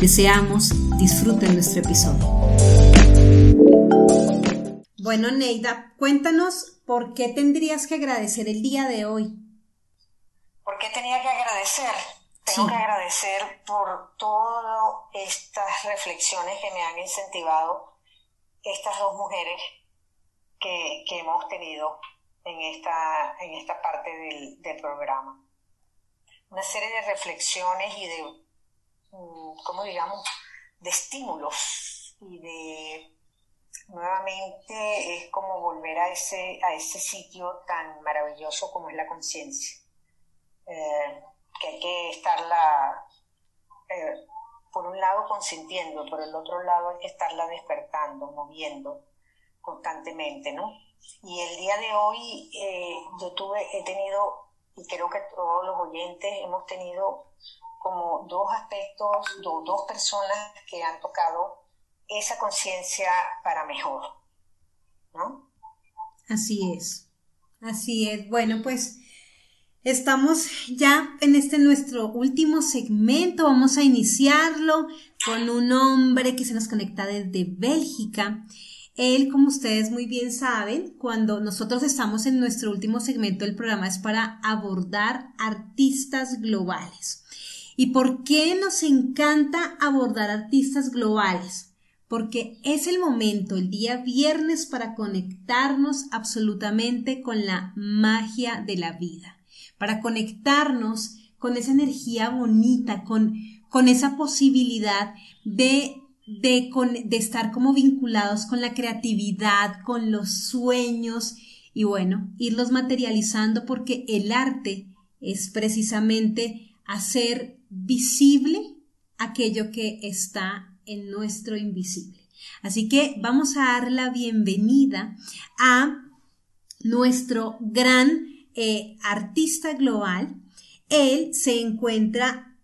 Deseamos disfruten nuestro episodio. Bueno, Neida, cuéntanos por qué tendrías que agradecer el día de hoy. ¿Por qué tenía que agradecer? Tengo que agradecer por todas estas reflexiones que me han incentivado estas dos mujeres que, hemos tenido en esta, en esta parte del, del programa. Una serie de reflexiones y de como digamos, de estímulos y de nuevamente es como volver a ese, a ese sitio tan maravilloso como es la conciencia. Eh, que hay que estarla, eh, por un lado consintiendo, por el otro lado hay que estarla despertando, moviendo constantemente, ¿no? Y el día de hoy eh, yo tuve, he tenido, y creo que todos los oyentes hemos tenido como dos aspectos, dos personas que han tocado esa conciencia para mejor, ¿no? Así es, así es. Bueno, pues estamos ya en este nuestro último segmento, vamos a iniciarlo con un hombre que se nos conecta desde Bélgica. Él, como ustedes muy bien saben, cuando nosotros estamos en nuestro último segmento del programa es para abordar artistas globales. ¿Y por qué nos encanta abordar artistas globales? Porque es el momento, el día viernes, para conectarnos absolutamente con la magia de la vida, para conectarnos con esa energía bonita, con, con esa posibilidad de de, de, estar como vinculados con la creatividad, con los sueños y bueno, irlos materializando porque el arte es precisamente hacer visible aquello que está en nuestro invisible. Así que vamos a dar la bienvenida a nuestro gran eh, artista global. Él se encuentra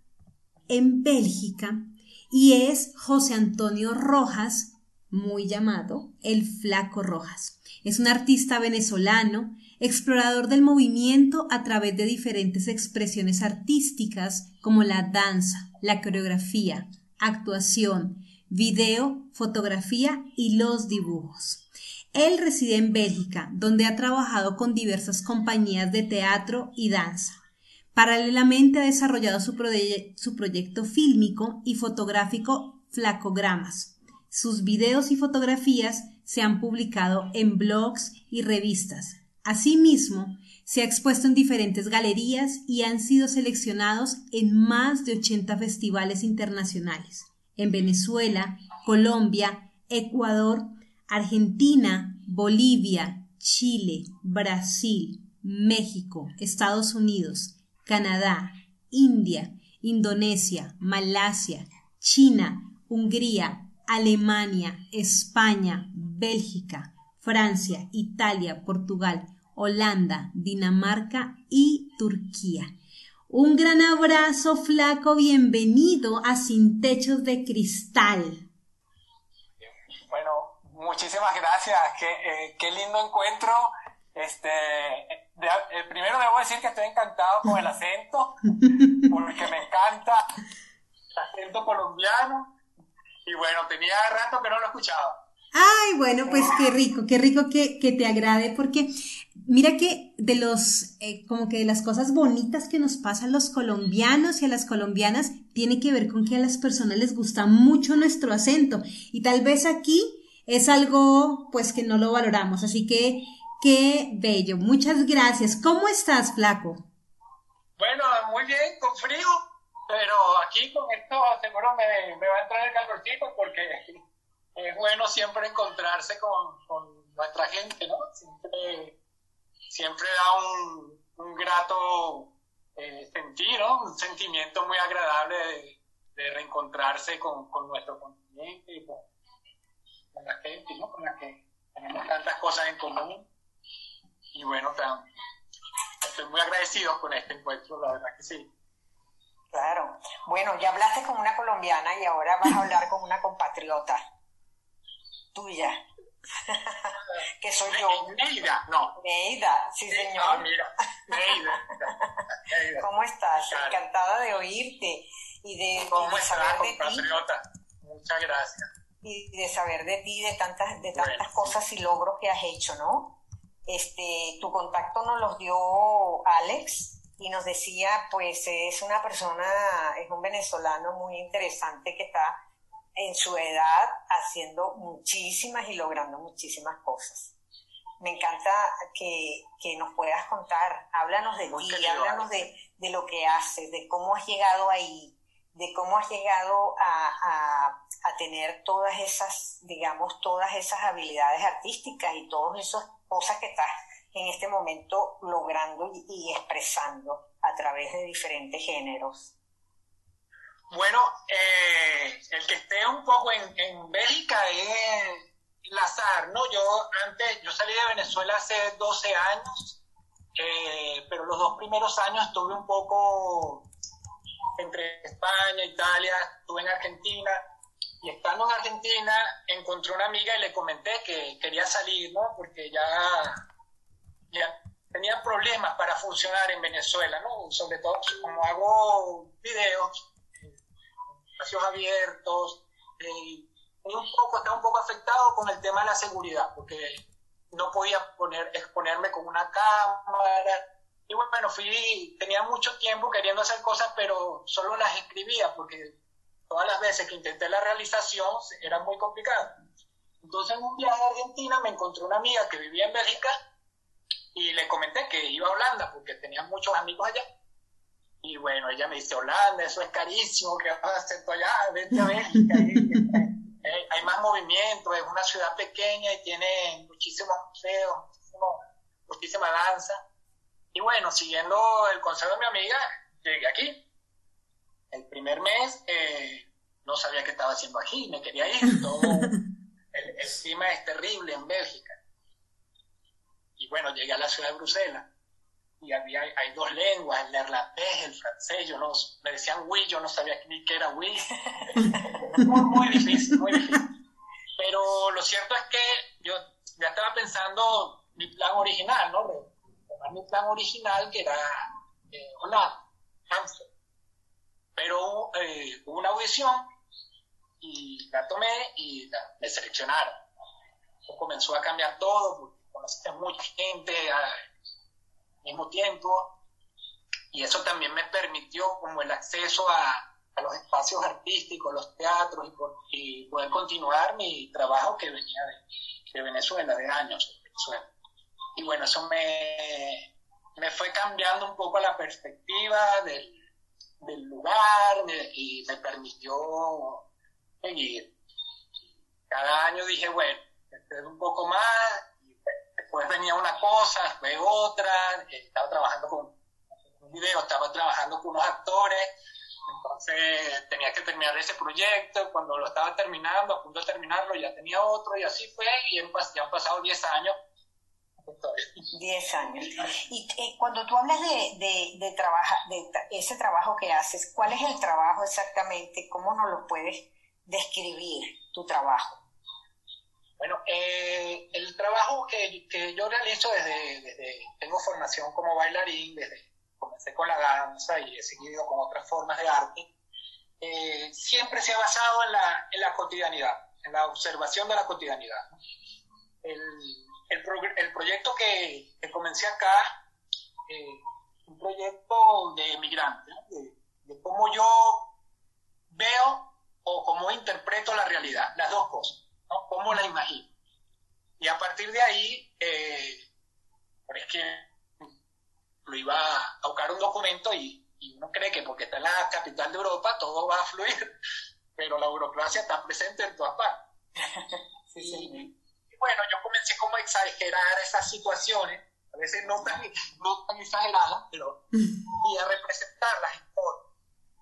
en Bélgica y es José Antonio Rojas, muy llamado el Flaco Rojas. Es un artista venezolano explorador del movimiento a través de diferentes expresiones artísticas como la danza, la coreografía, actuación, video, fotografía y los dibujos. Él reside en Bélgica, donde ha trabajado con diversas compañías de teatro y danza. Paralelamente ha desarrollado su, su proyecto fílmico y fotográfico Flacogramas. Sus videos y fotografías se han publicado en blogs y revistas, Asimismo, se ha expuesto en diferentes galerías y han sido seleccionados en más de 80 festivales internacionales, en Venezuela, Colombia, Ecuador, Argentina, Bolivia, Chile, Brasil, México, Estados Unidos, Canadá, India, Indonesia, Malasia, China, Hungría, Alemania, España, Bélgica, Francia, Italia, Portugal, Holanda, Dinamarca y Turquía. Un gran abrazo, flaco, bienvenido a Sin Techos de Cristal. Bueno, muchísimas gracias, qué, eh, qué lindo encuentro. Este, eh, primero debo decir que estoy encantado con el acento, porque me encanta el acento colombiano. Y bueno, tenía rato que no lo escuchaba. Ay, bueno, pues qué rico, qué rico que, que te agrade, porque mira que de los, eh, como que de las cosas bonitas que nos pasan los colombianos y a las colombianas, tiene que ver con que a las personas les gusta mucho nuestro acento. Y tal vez aquí es algo, pues, que no lo valoramos. Así que, qué bello. Muchas gracias. ¿Cómo estás, flaco? Bueno, muy bien, con frío, pero aquí con esto seguro me, me va a entrar el calorcito porque es bueno siempre encontrarse con, nuestra gente, ¿no? Siempre, siempre da un, un grato eh, sentir, ¿no? Un sentimiento muy agradable de reencontrarse con, con nuestro continente y con, la gente, ¿no? Con la que tenemos tantas cosas en común. Y bueno, estoy muy agradecido con este encuentro, la verdad que sí. Claro. Bueno, ya hablaste con una colombiana y ahora vas a hablar con una compatriota tuya. que soy yo. Neida, no. Neida, sí señor. Ah, mira, Neida. ¿Cómo estás? Encantada de oírte y de, ¿Cómo saber de ti. Muchas gracias. Y de saber de ti, de tantas, de tantas cosas y logros que has hecho, ¿no? Este, tu contacto nos los dio Alex y nos decía, pues es una persona, es un venezolano muy interesante que está en su edad haciendo muchísimas y logrando muchísimas cosas. Me encanta que, nos puedas contar, háblanos de ti, háblanos de, lo que haces, de cómo has llegado ahí, de cómo has llegado a, tener todas esas, digamos, todas esas habilidades artísticas y todas esas cosas que estás en este momento logrando y expresando a través de diferentes géneros. Bueno, eh, el que esté un poco en, en Bélgica es Lazar, ¿no? Yo antes, yo salí de Venezuela hace 12 años, eh, pero los dos primeros años estuve un poco entre España, Italia, estuve en Argentina, y estando en Argentina encontré una amiga y le comenté que quería salir, ¿no? Porque ya, ya tenía problemas para funcionar en Venezuela, ¿no? Sobre todo como hago videos, espacios abiertos, eh, un poco, estaba un poco afectado con el tema de la seguridad, porque no podía poner, exponerme con una cámara. Y bueno, fui, tenía mucho tiempo queriendo hacer cosas, pero solo las escribía, porque todas las veces que intenté la realización era muy complicado. Entonces en un viaje a Argentina me encontré una amiga que vivía en Bélgica y le comenté que iba a Holanda, porque tenía muchos amigos allá. Y bueno, ella me dice, Holanda, eso es carísimo, ¿qué vas a hacer tú allá? Vete a Bélgica. Eh, hay más movimiento, es una ciudad pequeña y tiene muchísimos museos, muchísima danza. Y bueno, siguiendo el consejo de mi amiga, llegué aquí. El primer mes eh, no sabía qué estaba haciendo aquí, me quería ir. Todo, el, el clima es terrible en Bélgica. Y bueno, llegué a la ciudad de Bruselas y había, hay dos lenguas, el neerlandés, el francés, yo no, me decían oui, yo no sabía ni qué era oui. muy, muy difícil, muy difícil. Pero lo cierto es que yo ya estaba pensando mi plan original, ¿no? Tomar mi plan original que era eh, Holanda, Pero eh, hubo una audición y la tomé y me seleccionaron. comenzó a cambiar todo, porque conocí a mucha gente, mismo tiempo y eso también me permitió como el acceso a, los espacios artísticos, los teatros y, poder continuar mi trabajo que venía de, Venezuela, de años Y bueno, eso me, me fue cambiando un poco la perspectiva del, lugar y me permitió seguir. Cada año dije, bueno, este es un poco más, después venía una cosa, después otra, estaba trabajando con un video, estaba trabajando con unos actores, entonces tenía que terminar ese proyecto, cuando lo estaba terminando, a punto de terminarlo, ya tenía otro, y así fue, y ya han pasado 10 años. 10 años. Y eh, cuando tú hablas de, de, de, de ese trabajo que haces, ¿cuál es el trabajo exactamente? ¿Cómo nos lo puedes describir, tu trabajo? Bueno, eh, el trabajo que, que, yo realizo desde, desde, tengo formación como bailarín, desde comencé con la danza y he seguido con otras formas de arte, eh, siempre se ha basado en la, en la cotidianidad, en la observación de la cotidianidad. El, el, el proyecto que, que, comencé acá, eh, un proyecto de migrante, de, de cómo yo veo o cómo interpreto la realidad, las dos cosas. ¿Cómo la imagino? Y a partir de ahí, eh, es que lo iba a buscar un documento y, uno cree que porque está en la capital de Europa todo va a fluir, pero la burocracia está presente en todas partes. y, bueno, yo comencé como a exagerar esas situaciones, a veces no tan, no tan exageradas, pero y a representarlas en fotos.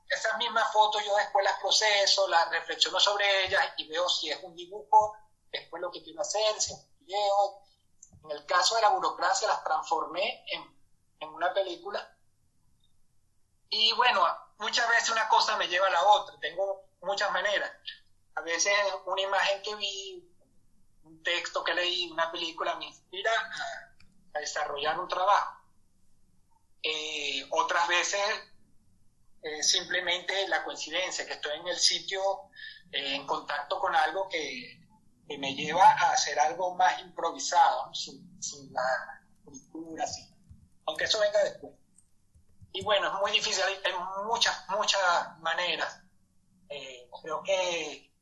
esas mismas fotos yo después las proceso, las reflexiono sobre ellas y veo si es un dibujo, después lo que quiero hacer, si es un video. En el caso de la burocracia las transformé en, en una película. Y bueno, muchas veces una cosa me lleva a la otra, tengo muchas maneras. A veces una imagen que vi, un texto que leí, una película me inspira a, desarrollar un trabajo. Eh, otras veces eh, simplemente la coincidencia, que estoy en el sitio eh, en contacto con algo que, me lleva a hacer algo más improvisado, sin, la cultura, aunque eso venga después. Y bueno, es muy difícil, hay, muchas, muchas maneras. creo que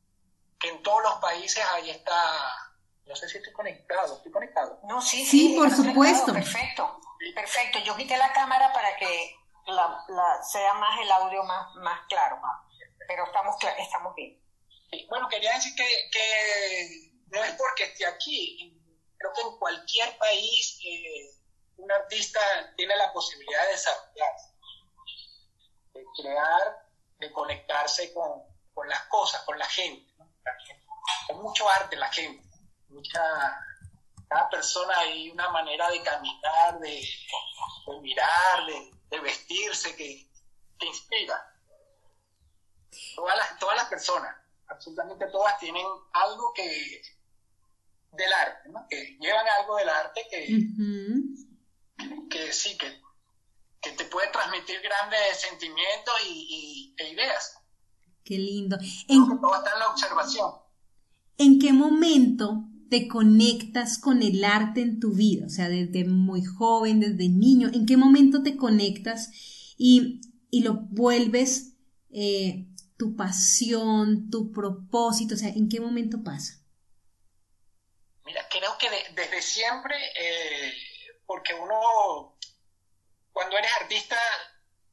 que en todos los países ahí está, no sé si estoy conectado, ¿estoy conectado? No, sí, sí, por supuesto. Perfecto, perfecto. Yo quité la cámara para que la, sea más el audio más, más claro, pero estamos, estamos bien. Bueno, quería decir que, que no es porque esté aquí, creo que en cualquier país eh, un artista tiene la posibilidad de desarrollarse, de crear, de conectarse con, con las cosas, con la gente. Hay mucho arte la gente, mucha, cada persona hay una manera de caminar, de, mirar, de, vestirse que, que inspira. Todas las, todas las personas, absolutamente todas tienen algo que del arte, ¿no? que llevan algo del arte que, que sí, que, que te puede transmitir grandes sentimientos y, e ideas. Qué lindo. En, está en la observación. ¿En qué momento te conectas con el arte en tu vida? O sea, desde muy joven, desde niño, ¿en qué momento te conectas y, lo vuelves eh, tu pasión, tu propósito? O sea, ¿en qué momento pasa? Mira, creo que desde siempre, eh, porque uno, cuando eres artista,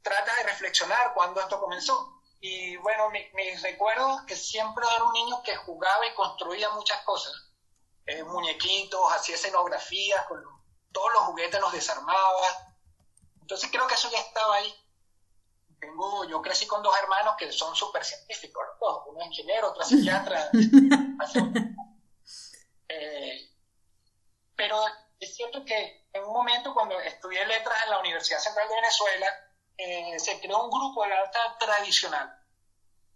trata de reflexionar cuando esto comenzó y bueno, mis mi recuerdos que siempre era un niño que jugaba y construía muchas cosas. Eh, muñequitos, hacía escenografías, con todos los juguetes los desarmaba. Entonces creo que eso ya estaba ahí. Tengo, yo crecí con dos hermanos que son súper científicos, uno es ingeniero, otro psiquiatra. eh, pero es cierto que en un momento cuando estudié letras en la Universidad Central de Venezuela, eh, se creó un grupo de danza tradicional.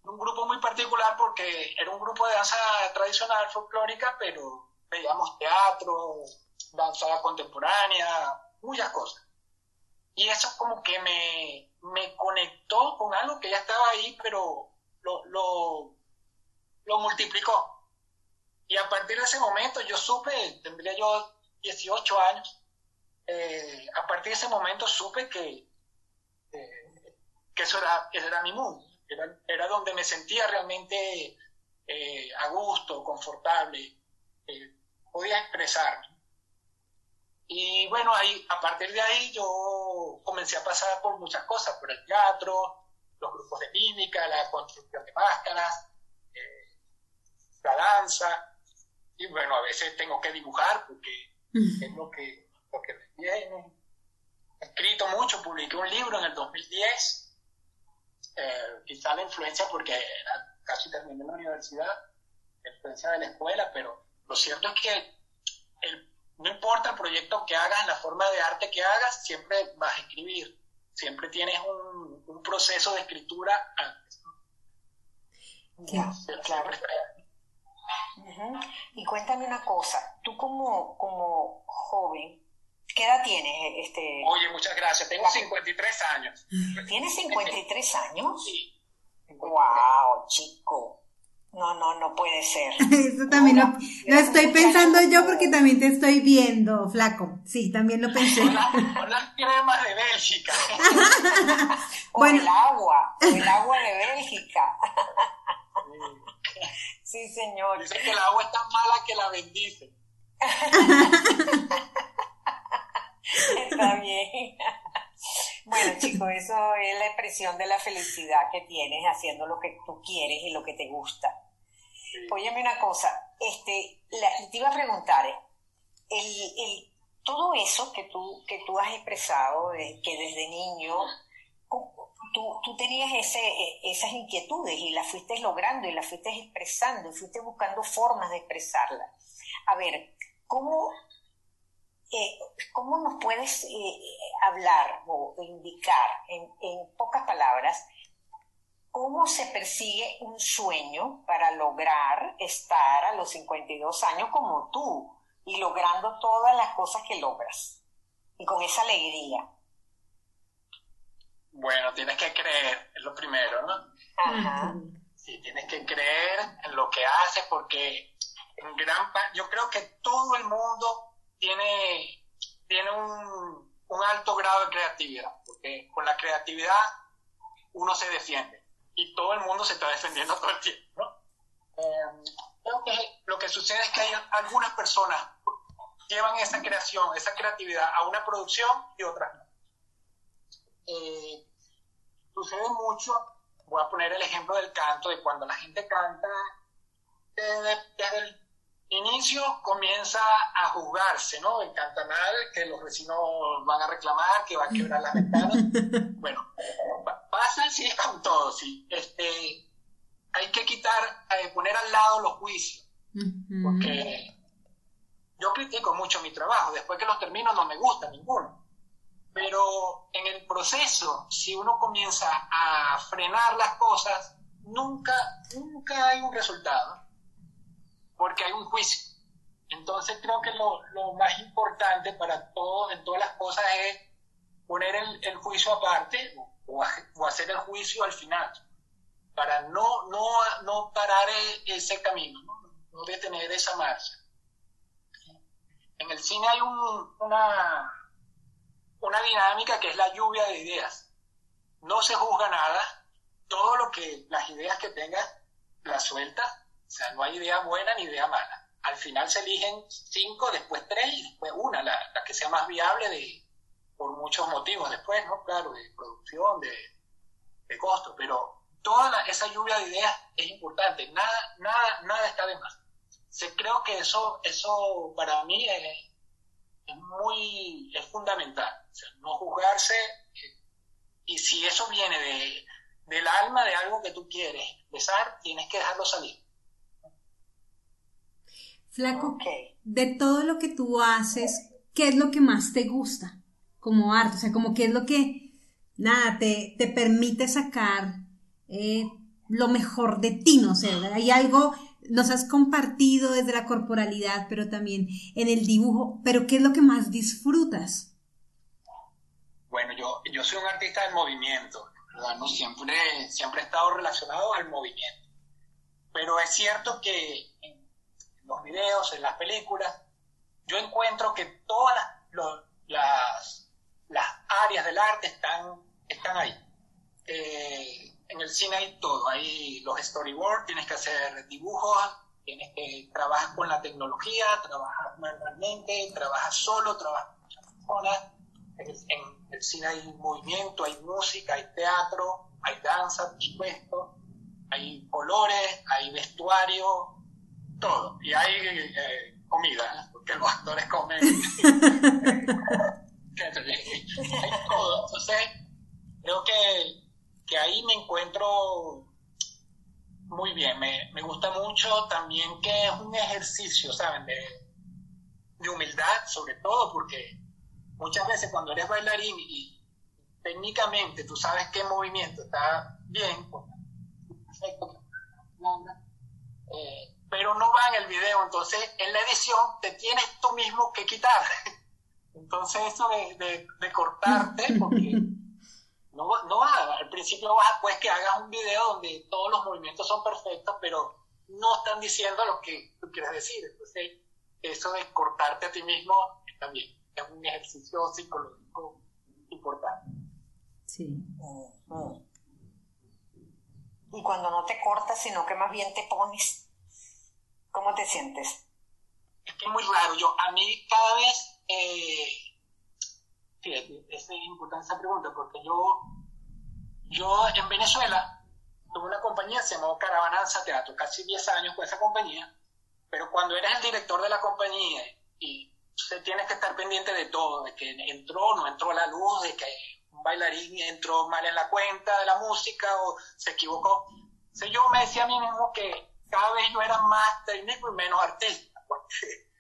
Un grupo muy particular porque era un grupo de danza tradicional folclórica, pero veíamos teatro, danza contemporánea, muchas cosas. Y eso como que me, me conectó con algo que ya estaba ahí, pero lo, lo, lo multiplicó. Y a partir de ese momento yo supe, tendría yo 18 años, eh, a partir de ese momento supe que, que eso era, era mi mundo, era, donde me sentía realmente eh, a gusto, confortable, eh, podía expresar. Y bueno, ahí, a partir de ahí yo comencé a pasar por muchas cosas, por el teatro, los grupos de mímica, la construcción de máscaras, eh, la danza, y bueno, a veces tengo que dibujar porque es lo que, lo que me viene. He escrito mucho, publiqué un libro en el 2010 eh, quizá la influencia porque casi terminé la universidad, la influencia de la escuela, pero lo cierto es que no importa el proyecto que hagas, la forma de arte que hagas, siempre vas a escribir, siempre tienes un, proceso de escritura antes. claro. Y cuéntame una cosa, tú como, como joven, ¿Qué edad tienes? Este... Oye, muchas gracias. Tengo 53 años. ¿Tienes 53 años? Sí. ¡Wow, chico! No, no, no puede ser. Eso también lo, estoy pensando yo porque también te estoy viendo, flaco. Sí, también lo pensé. Con, las cremas de Bélgica. o el agua, el agua de Bélgica. sí, señor. Dice que el agua es tan mala que la bendice. Está bien. Bueno, chicos, eso es la expresión de la felicidad que tienes haciendo lo que tú quieres y lo que te gusta. Óyeme una cosa, este, te iba a preguntar, el, todo eso que tú, que tú has expresado, que desde niño, tú, tú tenías ese, e, esas inquietudes y las fuiste logrando y las fuiste expresando y fuiste buscando formas de expresarlas. A ver, ¿cómo, eh, ¿cómo nos puedes eh, hablar o indicar en, en pocas palabras cómo se persigue un sueño para lograr estar a los 52 años como tú y logrando todas las cosas que logras y con esa alegría? Bueno, tienes que creer, es lo primero, ¿no? Ajá. Sí, tienes que creer en lo que haces porque en gran parte, yo creo que todo el mundo tiene, tiene un, un alto grado de creatividad, porque con la creatividad uno se defiende y todo el mundo se está defendiendo todo el tiempo, ¿no? Creo que lo que sucede es que hay algunas personas llevan esa creación, esa creatividad a una producción y otras no. Eh, sucede mucho, voy a poner el ejemplo del canto, de cuando la gente canta, desde, el inicio comienza a juzgarse, ¿no? El cantanal, que los vecinos van a reclamar, que va a quebrar las ventanas. Bueno, pasa así es con todo, sí. Este, hay que quitar, eh, poner al lado los juicios, porque yo critico mucho mi trabajo, después que los termino no me gusta ninguno. Pero en el proceso, si uno comienza a frenar las cosas, nunca, nunca hay un resultado, porque hay un juicio. Entonces creo que lo, lo más importante para todo, en todas las cosas es poner el, el juicio aparte o, o, hacer el juicio al final, para no, no, no parar e, ese camino, no, no detener esa marcha. En el cine hay un, una, una dinámica que es la lluvia de ideas. No se juzga nada, todo lo que, las ideas que tengas, las sueltas, o sea, no hay idea buena ni idea mala. Al final se eligen cinco, después tres y después una, la, que sea más viable de, por muchos motivos después, ¿no? Claro, de producción, de, de costo, pero toda esa lluvia de ideas es importante, nada, nada, nada está de más. Se, creo que eso, eso para mí es, es muy, es fundamental, o sea, no juzgarse, y si eso viene de, del alma de algo que tú quieres besar, tienes que dejarlo salir. Flaco, de todo lo que tú haces, ¿qué es lo que más te gusta como arte? O sea, como qué es lo que, nada, te, te permite sacar eh, lo mejor de ti, no sé, Hay algo nos has compartido desde la corporalidad, pero también en el dibujo, pero ¿qué es lo que más disfrutas? Bueno, yo, yo soy un artista del movimiento, ¿verdad? ¿no? Siempre, siempre he estado relacionado al movimiento. Pero es cierto que los videos, en las películas, yo encuentro que todas las, las, áreas del arte están, están ahí. Eh, en el cine hay todo, hay los storyboards, tienes que hacer dibujos, tienes que trabajar con la tecnología, trabajas manualmente, trabajas solo, trabajas con personas. En, el cine hay movimiento, hay música, hay teatro, hay danza, por supuesto, hay colores, hay vestuario, todo. Y hay eh, comida, porque los actores comen. hay todo. Entonces, creo que que ahí me encuentro muy bien. Me, me, gusta mucho también que es un ejercicio, ¿saben? De, de, humildad, sobre todo, porque muchas veces cuando eres bailarín y técnicamente tú sabes qué movimiento está bien, pues, perfecto, eh, pero no va en el video, entonces en la edición te tienes tú mismo que quitar. Entonces eso de, de, de cortarte, porque no, no al principio vas a, pues que hagas un video donde todos los movimientos son perfectos, pero no están diciendo lo que tú quieres decir. Entonces, eso de cortarte a ti mismo también es un ejercicio psicológico importante. Sí. Y cuando no te cortas, sino que más bien te pones, ¿cómo te sientes? Es que es muy raro. Yo, a mí cada vez, eh, es importante esa pregunta porque yo, yo en Venezuela tuve una compañía, se llamó Caravananza Teatro, casi 10 años con esa compañía, pero cuando eres el director de la compañía y usted tiene que estar pendiente de todo, de que entró o no entró la luz, de que un bailarín entró mal en la cuenta de la música o se equivocó. Yo me decía a mí mismo que cada vez yo era más técnico y menos artista, porque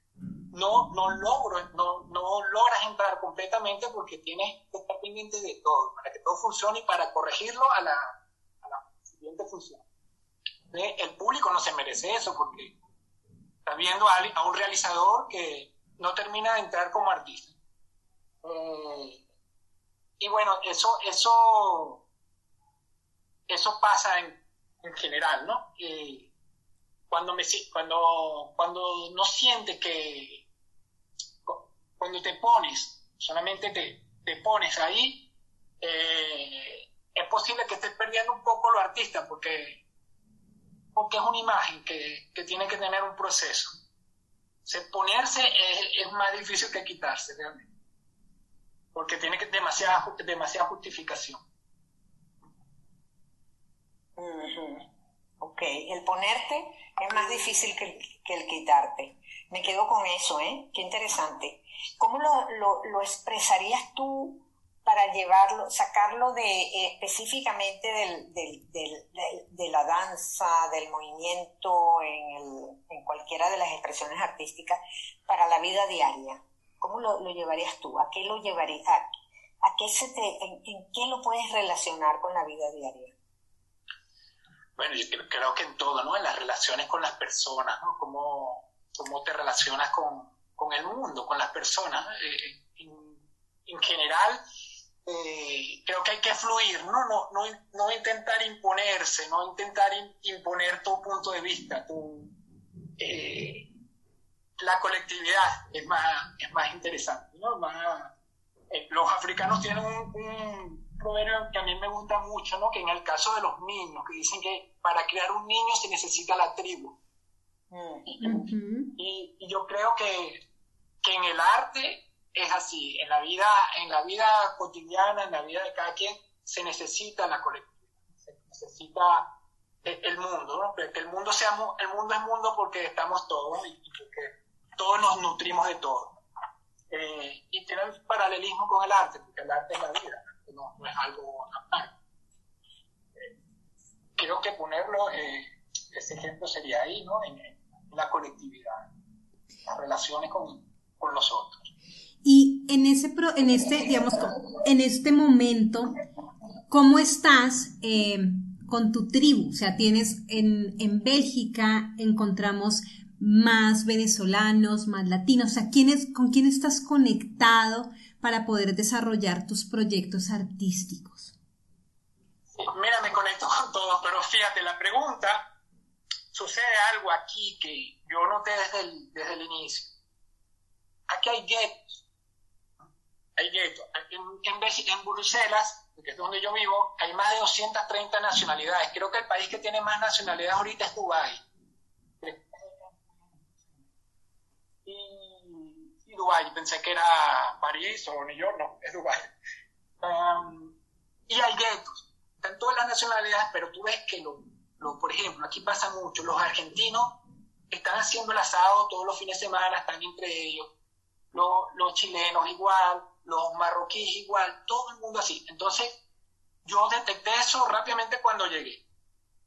no, no logro, no, no logras entrar completamente porque tienes que estar pendiente de todo, para que todo funcione y para corregirlo a la, siguiente función. El público no se merece eso porque está viendo a, un realizador que no termina de entrar como artista. Eh, y bueno, eso, eso, eso pasa en, en general, ¿no? Cuando, me, cuando, cuando no sientes que, cuando te pones, solamente te, te pones ahí, eh, es posible que estés perdiendo un poco lo artista, porque, porque es una imagen que, que tiene que tener un proceso. Se, ponerse es, es, más difícil que quitarse, realmente, porque tiene que demasiada, demasiada justificación. Ok, el ponerte es más difícil que el, quitarte. Me quedo con eso, ¿eh? Qué interesante. ¿Cómo lo, expresarías tú para llevarlo, sacarlo de eh, específicamente de la danza, del movimiento, en, cualquiera de las expresiones artísticas, para la vida diaria? ¿Cómo lo, llevarías tú? ¿A qué lo llevarías? A, qué se te, en, qué lo puedes relacionar con la vida diaria? Bueno, yo creo, que en todo, ¿no? En las relaciones con las personas, ¿no? Cómo, cómo te relacionas con, con, el mundo, con las personas. Eh, en, general, eh, creo que hay que fluir, ¿no? No, no, no intentar imponerse, no intentar imponer tu punto de vista, tu, eh, la colectividad es más, es más interesante, ¿no? Más, los africanos tienen un proverbio que a mí me gusta mucho, ¿no? Que en el caso de los niños, que dicen que para crear un niño se necesita la tribu. y, yo creo que, que, en el arte es así, en la vida, en la vida cotidiana, en la vida de cada quien, se necesita la colectividad, se necesita el, mundo, ¿no? Que el mundo sea el mundo es mundo porque estamos todos y, porque todos nos nutrimos de todo. Eh, y tiene un paralelismo con el arte, porque el arte es la vida no, es algo aparte. Eh, creo que ponerlo, eh, ese ejemplo sería ahí, ¿no? En, la colectividad, las relaciones con, con los otros. Y en ese, pro, en este, digamos, en este momento, ¿cómo estás eh, con tu tribu? O sea, tienes en, en Bélgica, encontramos más venezolanos, más latinos, o sea, ¿con quién estás conectado para poder desarrollar tus proyectos artísticos? Mira, me conecto con todo, pero fíjate, la pregunta, sucede algo aquí que yo noté desde el, desde el inicio. Aquí hay guetos. Hay guetos. En, en, Bruselas, que es donde yo vivo, hay más de 230 nacionalidades. Creo que el país que tiene más nacionalidades ahorita es Dubái. Dubái, pensé que era París o New York, no, es Dubái. Um, y hay guetos, están todas las nacionalidades, pero tú ves que, lo, lo, por ejemplo, aquí pasa mucho, los argentinos están haciendo el asado todos los fines de semana, están entre ellos, los, los chilenos igual, los marroquíes igual, todo el mundo así. Entonces, yo detecté eso rápidamente cuando llegué.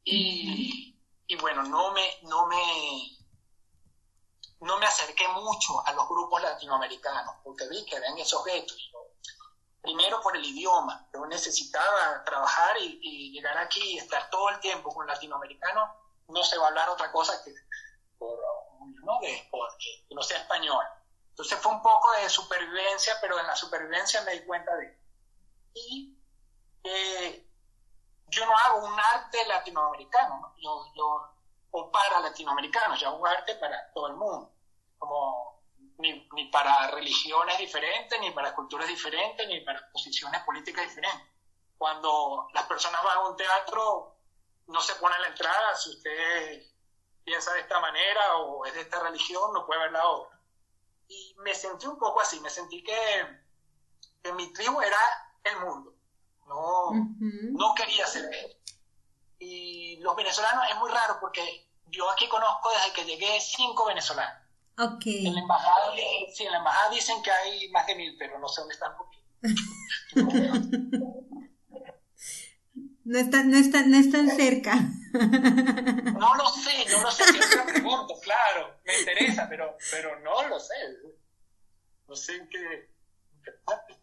Y, y bueno, no me, no me, no me acerqué mucho a los grupos latinoamericanos, porque vi que eran esos retos. Primero por el idioma, yo necesitaba trabajar y, llegar aquí y estar todo el tiempo con latinoamericanos, no se va a hablar otra cosa que por, ¿no? De, que no sea español. Entonces fue un poco de supervivencia, pero en la supervivencia me di cuenta de... Y yo no hago un arte latinoamericano, yo, o para latinoamericanos, hago un arte para todo el mundo como ni, ni, para religiones diferentes, ni para culturas diferentes, ni para posiciones políticas diferentes. Cuando las personas van a un teatro, no se pone la entrada, si usted piensa de esta manera o es de esta religión, no puede ver la obra. Y me sentí un poco así, me sentí que, que mi tribu era el mundo, no, no quería ser él. Y los venezolanos es muy raro porque yo aquí conozco desde que llegué cinco venezolanos Okay. En la embajada, sí, en la embajada dicen que hay más de mil, pero no sé dónde están. No está, no está, no es tan cerca. No lo sé, no lo sé, siempre pregunto, claro, me interesa, pero, pero no lo sé. No sé en qué, parte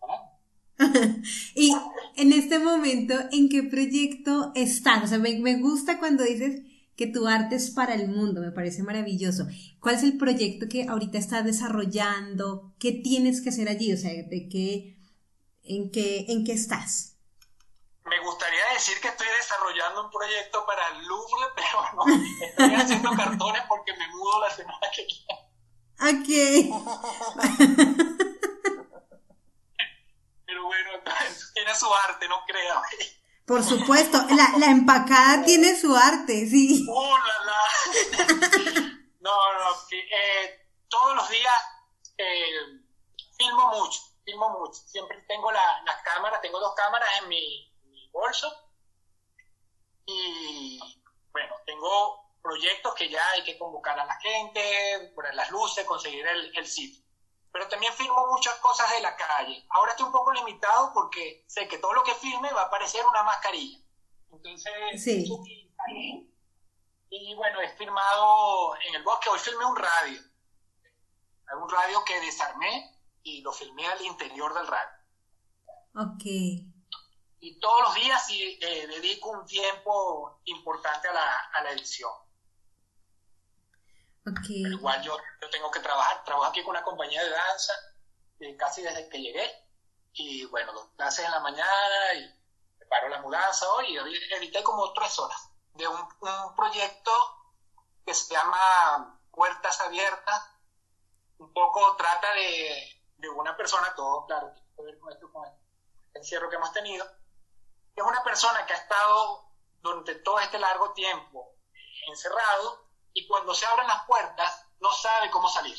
y en este momento, ¿en qué proyecto estás? O sea, me, me, gusta cuando dices que tu arte es para el mundo, me parece maravilloso. ¿Cuál es el proyecto que ahorita estás desarrollando? ¿Qué tienes que hacer allí? O sea, ¿de qué, en qué, en qué estás? me gustaría decir que estoy desarrollando un proyecto para el Louvre, pero no, estoy haciendo cartones porque me mudo la semana que viene. Ok. pero bueno, tiene su arte, no crea. Por supuesto, la, la empacada tiene su arte, sí. ¡Oh, la, No, no, eh, todos los días eh, filmo mucho, filmo mucho. Siempre tengo la, la cámara, tengo dos cámaras en mi, bolso. Y bueno, tengo proyectos que ya hay que convocar a la gente, poner las luces, conseguir el sitio. Muchas cosas de la calle. Ahora estoy un poco limitado porque sé que todo lo que filme va a parecer una mascarilla. Entonces, sí. y bueno, he filmado en el bosque, hoy filmé un radio. Un radio que desarmé y lo filmé al interior del radio. Ok y todos los días sí, eh, dedico un tiempo importante a la, a la edición. Okay. Pero igual yo, yo, tengo que trabajar, trabajo aquí con una compañía de danza casi desde que llegué y bueno, dos clases en la mañana y preparo la mudanza hoy y edité como tres horas de un, proyecto que se llama Puertas Abiertas, un poco trata de, de una persona, todo claro, tiene que ver con esto, con el encierro que hemos tenido, es una persona que ha estado durante todo este largo tiempo encerrado y cuando se abren las puertas no sabe cómo salir.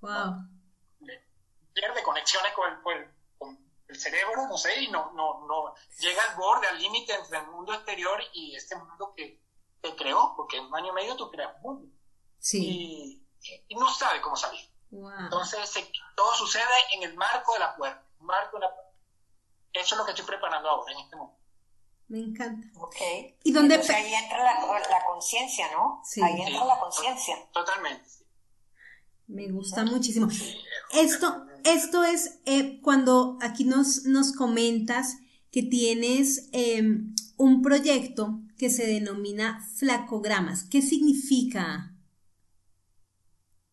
Wow. Pierde conexiones con el, el, cerebro, no sé, y no, no, no llega al borde, al límite entre el mundo exterior y este mundo que te creó, porque en un año y medio tú creas un mundo. Sí. Y, no sabe cómo salir. Wow. Entonces todo sucede en el marco de la puerta. Marco de la puerta. Eso es lo que estoy preparando ahora en este momento. Me encanta. Ok. ¿Y dónde Entonces ahí entra la, la conciencia, ¿no? Sí. Ahí entra la conciencia. Totalmente. Me gusta muchísimo. Esto, esto es eh, cuando aquí nos, nos comentas que tienes eh, un proyecto que se denomina flacogramas. ¿Qué significa?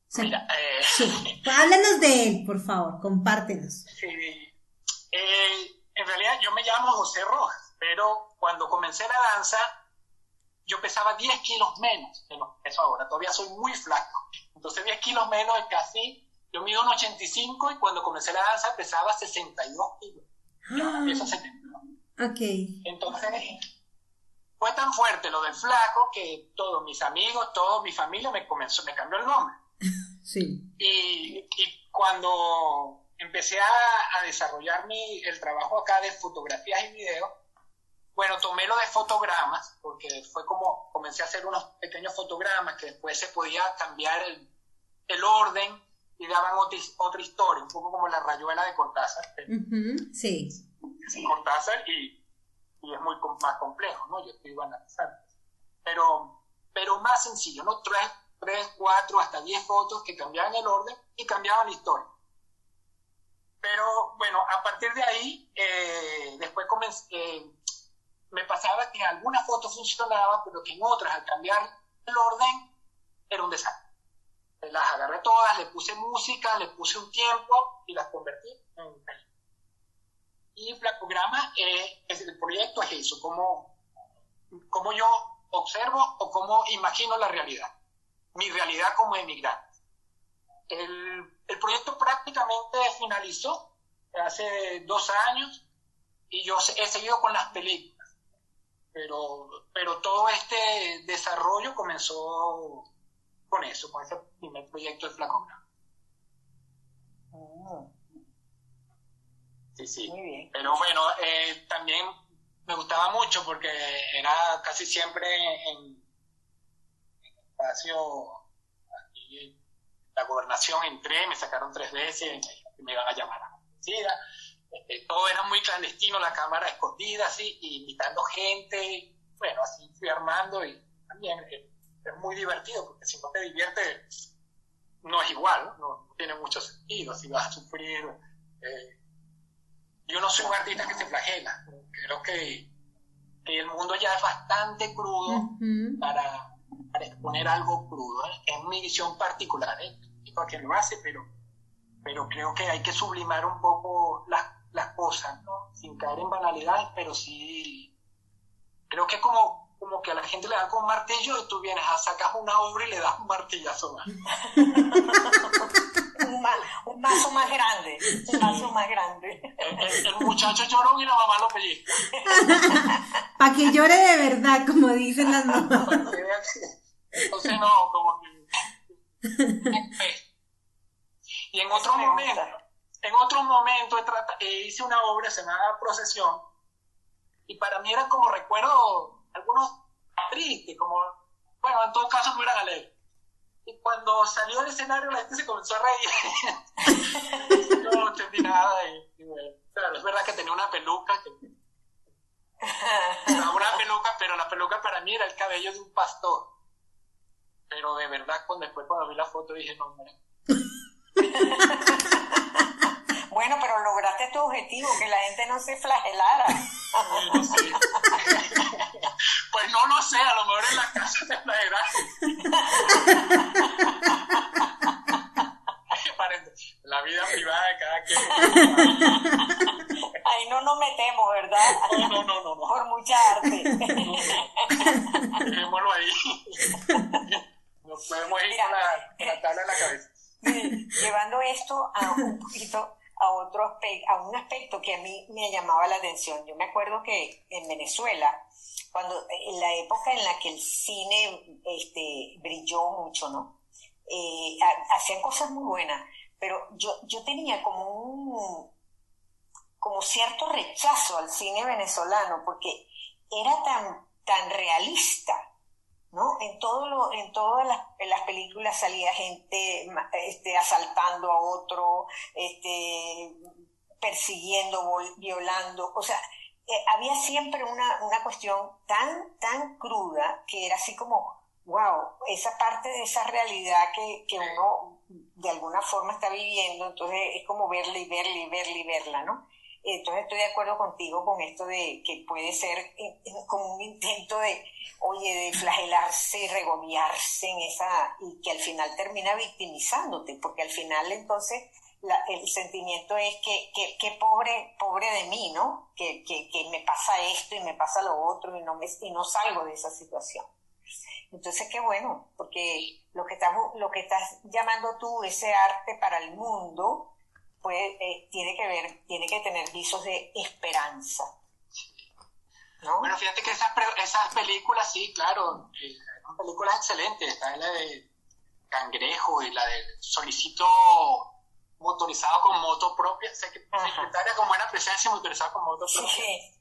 O sea, Mira, eh... sí. Háblanos de él, por favor, compártenos. Sí. Eh, en realidad yo me llamo José Rojas pero cuando comencé la danza, yo pesaba 10 kilos menos de lo que peso ahora. Todavía soy muy flaco. Entonces 10 kilos menos es casi, yo mido un 85 y cuando comencé la danza pesaba 62 kilos. Yo peso 72. Ok. Entonces fue tan fuerte lo del flaco que todos mis amigos, toda mi familia me comenzó, me cambió el nombre. Sí. Y, y cuando empecé a, a desarrollar mi, el trabajo acá de fotografías y videos, bueno, tomé lo de fotogramas, porque fue como comencé a hacer unos pequeños fotogramas que después se podía cambiar el, el orden y daban otra, otra, historia, un poco como la rayuela de Cortázar. Uh -huh, sí. Cortázar y, y, es muy más complejo, ¿no? Yo estoy analizando. Pero, pero más sencillo, ¿no? Tres, tres, cuatro, hasta diez fotos que cambiaban el orden y cambiaban la historia. Pero bueno, a partir de ahí, eh, después comencé, eh, me pasaba que en algunas fotos funcionaba, pero que en otras, al cambiar el orden, era un desastre. Las agarré todas, le puse música, le puse un tiempo y las convertí en Y Flacograma, eh, es, el proyecto es eso, cómo, cómo yo observo o cómo imagino la realidad, mi realidad como emigrante. El, el proyecto prácticamente finalizó hace dos años y yo he seguido con las películas pero, pero todo este desarrollo comenzó con eso, con ese primer proyecto de Flacograma. Oh. Sí, sí. Muy bien. Pero bueno, eh, también me gustaba mucho porque era casi siempre en, en espacio, aquí la gobernación entré, me sacaron tres veces y me iban a llamar a la Este, todo era muy clandestino, la cámara escondida, así, invitando gente, bueno, así fui armando y también eh, es muy divertido, porque si no te diviertes, no es igual, no, tiene mucho sentido, si vas a sufrir. Eh, yo no soy un artista que se flagela, creo que, que el mundo ya es bastante crudo para, para, exponer algo crudo, ¿eh? es mi visión particular, ¿eh? a quien lo hace, pero, pero creo que hay que sublimar un poco las, las cosas, ¿no? sin caer en banalidades, pero sí, creo que como como que a la gente le da con un martillo y tú vienes a sacar una obra y le das un martillazo más. un, mazo más grande, un mazo más grande. El, muchacho lloró y la mamá lo pellizca. Para que llore de verdad, como dicen las mamás. Entonces no, como que... Y en otro momento, en otro momento hice una obra, se llamaba Procesión, y para mí era como recuerdo algunos tristes, como, bueno, en todo caso no eran alegres. Y cuando salió al escenario la gente se comenzó a reír. no entendí nada. Y, bueno, claro, es verdad que tenía una peluca. una peluca, pero la peluca para mí era el cabello de un pastor. Pero de verdad, cuando después cuando vi la foto dije, no, hombre. Bueno, pero lograste tu objetivo, que la gente no se flagelara. Pues no lo sé, a lo mejor en la casa se flagelaron. la vida privada de cada quien. Ahí no nos metemos, ¿verdad? No, no, no, no. Por mucha arte. Dejémoslo ahí. Nos podemos ir con la, la tabla en la cabeza. Llevando esto a un poquito a otro a un aspecto que a mí me llamaba la atención. Yo me acuerdo que en Venezuela, cuando en la época en la que el cine este, brilló mucho, ¿no? Eh, hacían cosas muy buenas, pero yo, yo tenía como un como cierto rechazo al cine venezolano porque era tan, tan realista ¿no? En, todo lo, en todas las, las, películas salía gente este, asaltando a otro, este, persiguiendo, violando, o sea, eh, había siempre una, una cuestión tan, tan cruda que era así como, wow, esa parte de esa realidad que, que uno de alguna forma está viviendo, entonces es como verla y verla y verla y verla, ¿no? Entonces estoy de acuerdo contigo con esto de que puede ser eh, eh, como un intento de, oye, de flagelarse y regobiarse en esa, y que al final termina victimizándote, porque al final entonces el sentimiento es que, que, pobre, pobre de mí, ¿no? Que, que, que, me pasa esto y me pasa lo otro y no, me, y no salgo de esa situación. Entonces, qué bueno, porque lo que, estás, lo que estás llamando tú, ese arte para el mundo, pues tiene que ver, tiene que tener visos de esperanza. ¿no? Bueno, fíjate que esas, esas películas, sí, claro, eh, son películas excelentes. Está la de Cangrejo y la de Solicito motorizado con moto propia, secretaria con buena presencia motorizado con moto propia. Sí,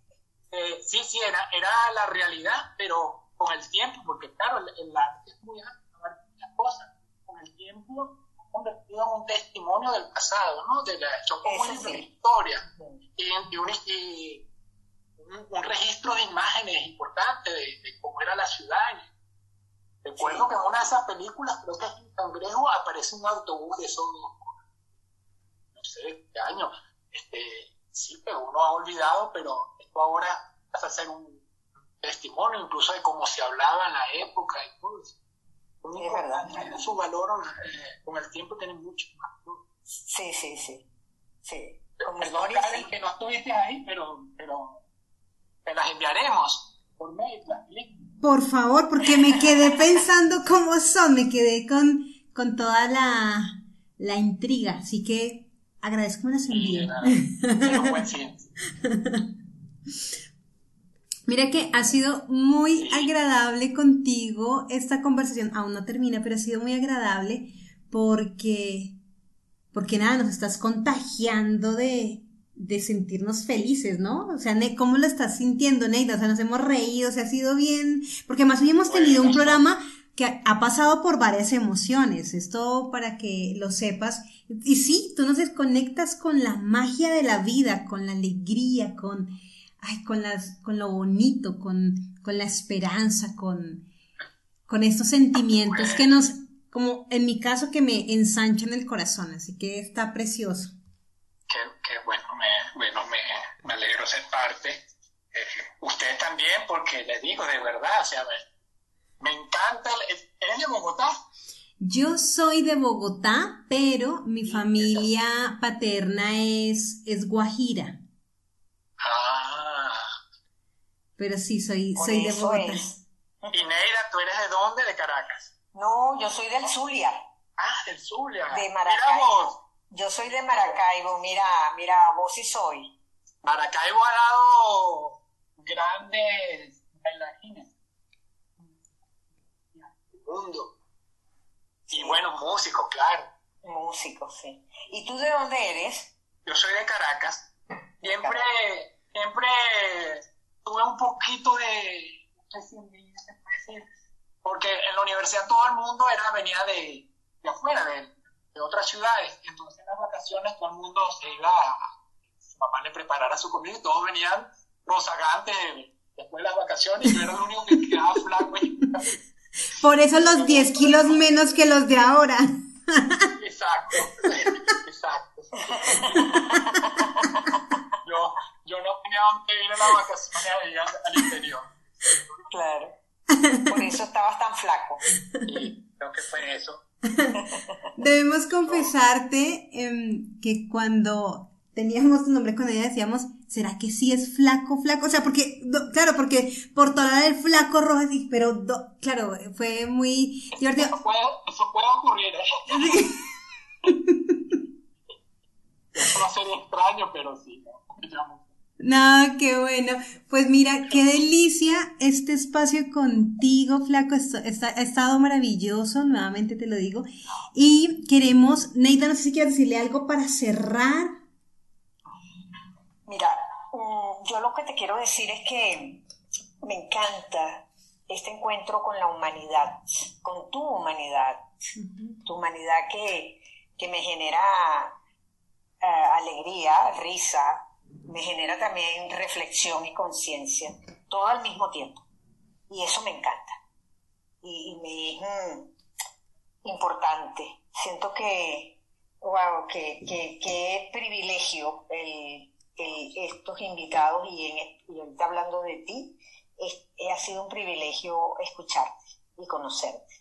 eh, sí, sí era, era la realidad, pero con el tiempo, porque claro, el, arte es muy amplio, las cosas, con el tiempo convertido en un testimonio del pasado, ¿no? De la, son como una historia y, un, registro de imágenes importante de, cómo era la ciudad. Recuerdo que en una de esas películas, creo que en Cangrejo, aparece un autobús de esos, no sé, qué año. Este, sí, pero uno ha olvidado, pero esto ahora pasa a ser un testimonio incluso de cómo se hablaba en la época y todo eso es verdad. Su valor eh, con el tiempo tiene mucho más. Sí, sí, sí. sí. Perdón, que no estuviste ahí, pero, pero te las enviaremos por mail. Por favor, porque me quedé pensando cómo son, me quedé con, con toda la, la intriga, así que agradezco que me las envíen. Mira que ha sido muy agradable contigo esta conversación. Aún no termina, pero ha sido muy agradable porque, porque nada, nos estás contagiando de, de sentirnos felices, ¿no? O sea, ¿cómo lo estás sintiendo, Neida? O sea, nos hemos reído, o sea, ha sido bien, porque más hoy hemos tenido un programa que ha pasado por varias emociones, esto para que lo sepas. Y sí, tú nos desconectas con la magia de la vida, con la alegría, con, ay, con, las, con lo bonito, con, con la esperanza, con, con estos sentimientos que nos, como en mi caso, que me ensanchan el corazón, así que está precioso. Qué, bueno, me, bueno me, me alegro ser parte. Eh, usted también, porque les digo de verdad, o sea, me encanta. ¿Eres de Bogotá? Yo soy de Bogotá, pero mi familia paterna es, es Guajira. Ah. Pero sí, soy, soy de Bogotá. Y Neira, ¿tú eres de dónde? ¿De Caracas? No, yo soy del Zulia. Ah, del Zulia. De Maracaibo. Yo soy de Maracaibo, mira, mira, vos sí soy. Maracaibo ha dado grandes bailarines mundo. Y bueno, músico, claro. Músico, sí. ¿Y tú de dónde eres? Yo soy de Caracas. Siempre, siempre tuve un poquito de, porque en la universidad todo el mundo era venía de, de afuera, de, de, otras ciudades. Entonces en las vacaciones todo el mundo se iba a, su mamá le preparara su comida y todos venían rozagantes después de las vacaciones y yo era el único que quedaba flaco. Por eso los 10 kilos menos que los de ahora. Exacto, exacto. Yo, yo no tenía dónde ir a la vacaciones al interior. Claro. Por eso estabas tan flaco. Sí, creo que fue eso. Debemos confesarte em, que cuando teníamos tu nombre con ella decíamos, ¿será que sí es flaco, flaco? O sea, porque, claro, porque por toda el flaco rojo, pero, claro, fue muy divertido. Eso puede, eso puede ocurrir, ¿eh? eso va a ser extraño, pero sí, ¿no? No, qué bueno. Pues mira, qué delicia este espacio contigo, Flaco. Está, ha estado maravilloso, nuevamente te lo digo. Y queremos, Neida, no sé si quieres decirle algo para cerrar. Mira, mm, yo lo que te quiero decir es que me encanta este encuentro con la humanidad, con tu humanidad, tu humanidad que, me genera eh, alegría, risa, me genera también reflexión y conciencia, todo al mismo tiempo. Y eso me encanta. Y, me es mm, importante. Siento que, wow, que, que, qué privilegio el estos invitados y, en, ahorita hablando de ti, ha sido un privilegio escucharte y conocerte.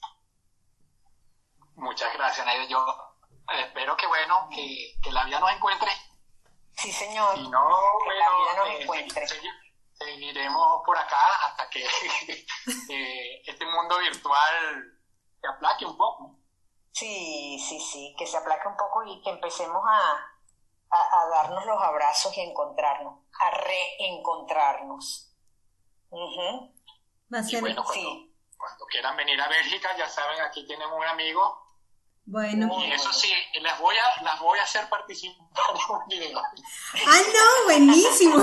Muchas gracias, Naida. Yo eh, espero que, bueno, que, la vida nos encuentre. Sí, señor. Y no, que la vida nos eh, encuentre. seguiremos por acá hasta que eh, este mundo virtual se aplaque un poco. Sí, sí, sí, que se aplaque un poco y que empecemos a, a, darnos los abrazos y a encontrarnos, a reencontrarnos. Va a ser, bueno, cuando, quieran venir a Bélgica, ya saben, aquí tenemos un amigo. Bueno. Y eso sí, las voy a, las voy a hacer participar en un video. ¡Ah, no! ¡Buenísimo!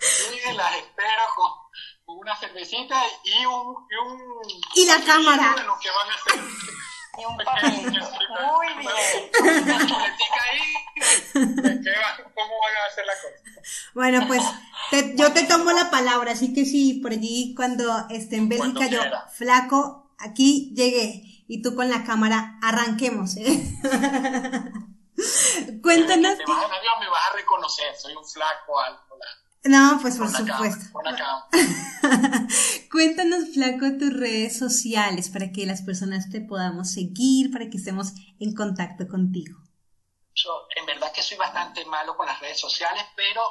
Sí, las espero con una cervecita y un... Y, un, y la cámara. De lo que van a hacer. Y un papelito. Muy bien. ¿Cómo van a hacer la cosa? Bueno, pues yo te tomo la palabra, así que sí, por allí cuando esté en Bélgica yo, flaco, aquí llegué y tú con la cámara, arranquemos. ¿eh? Cuéntanos. me vas a reconocer, soy un flaco alto. No, pues por supuesto. Cuéntanos, Flaco, tus redes sociales para que las personas te podamos seguir, para que estemos en contacto contigo. Yo, en verdad que soy bastante malo con las redes sociales, pero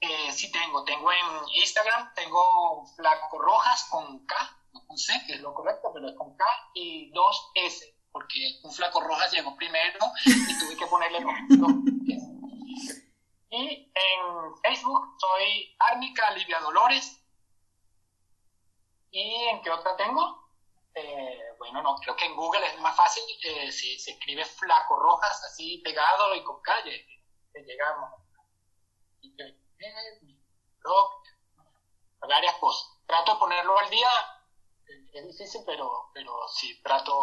eh, sí tengo. Tengo en Instagram, tengo Flaco Rojas con K, no C, que es lo correcto, pero es con K, y dos S, porque un Flaco Rojas llegó primero y tuve que ponerle dos y en Facebook soy Árnica Livia Dolores. ¿Y en qué otra tengo? Eh, bueno, no, creo que en Google es más fácil. Eh, si se escribe Flaco Rojas, así pegado y con calle, llegamos. Y blog, varias cosas. Trato de ponerlo al día es difícil, pero, pero sí trato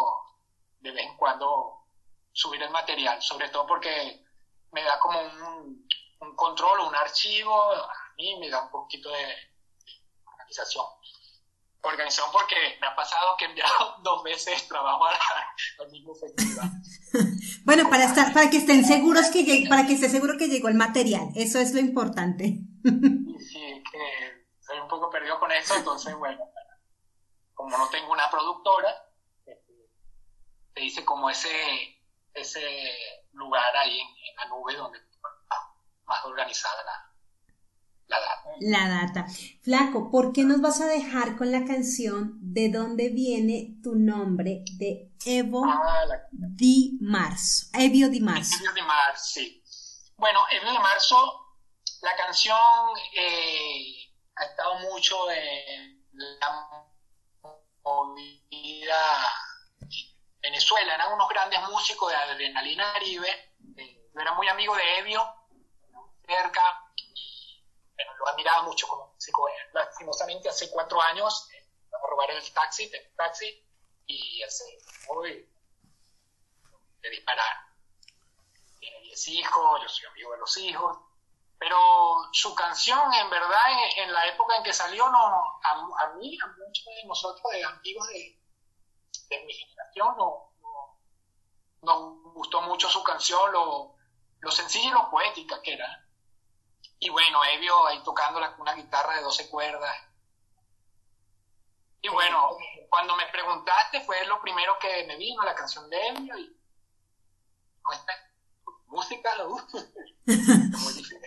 de vez en cuando subir el material, sobre todo porque me da como un, un control, un archivo, a mí me da un poquito de, organización. Organización porque me ha pasado que he enviado dos veces trabajo al mismo festival. bueno, para estar, para que estén seguros que llegue, para que esté seguro que llegó el material, eso es lo importante. sí, que soy un poco perdido con eso, entonces bueno, como no tengo una productora, este, te dice como ese, ese lugar ahí en, la nube donde está más organizada la, data. La data. Flaco, ¿por qué nos vas a dejar con la canción de dónde viene tu nombre de Evo ah, Di Marzo? Evio Di Marzo. Evio Di Marzo, sí. Bueno, Evio Di Marzo, la canción eh, ha estado mucho en la Venezuela, eran unos grandes músicos de Adrenalina Aribe, eh, yo era muy amigo de Evio, cerca, pero lo admiraba mucho como músico, lastimosamente hace cuatro años, eh, a robar el taxi, el taxi, y hace hoy de disparar. Tiene diez hijos, yo soy amigo de los hijos, pero su canción, en verdad, en, la época en que salió, no, a, mí, a muchos de nosotros, de amigos de, mi generación, no, nos gustó mucho su canción, lo, lo sencilla y lo poética que era. Y bueno, Evio ahí tocando la, una guitarra de 12 cuerdas. Y bueno, cuando me preguntaste fue lo primero que me vino, la canción de Evio. Y, música, lo Diferente.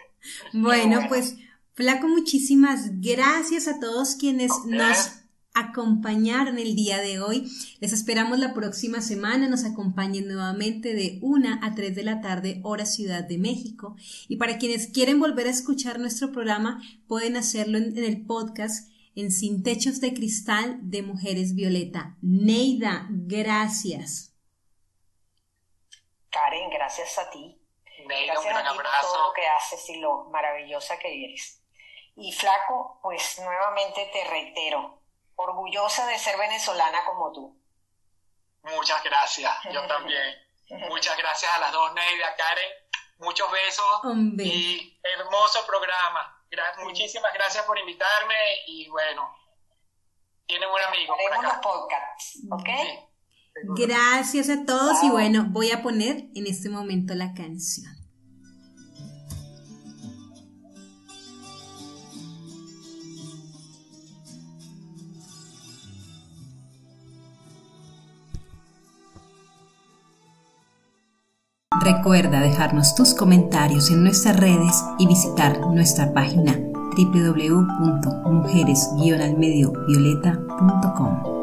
Bueno, pues Flaco, muchísimas gracias a todos quienes nos acompañaron el día de hoy. Les esperamos la próxima semana. Nos acompañen nuevamente de 1 a 3 de la tarde, hora Ciudad de México. Y para quienes quieren volver a escuchar nuestro programa, pueden hacerlo en, el podcast en Sin Techos de Cristal de Mujeres Violeta. Neida, gracias. Karen, gracias a ti Gracias a ti por todo lo que haces y lo maravillosa que eres. Y flaco, pues nuevamente te reitero, orgullosa de ser venezolana como tú. Muchas gracias, yo también. Muchas gracias a las dos, Neida, Karen. Muchos besos y hermoso programa. Muchísimas gracias por invitarme y bueno, tienen un amigo. Haremos los podcasts, ¿ok? Gracias a todos y bueno, voy a poner en este momento la canción. Recuerda dejarnos tus comentarios en nuestras redes y visitar nuestra página www.mujeres-almediovioleta.com.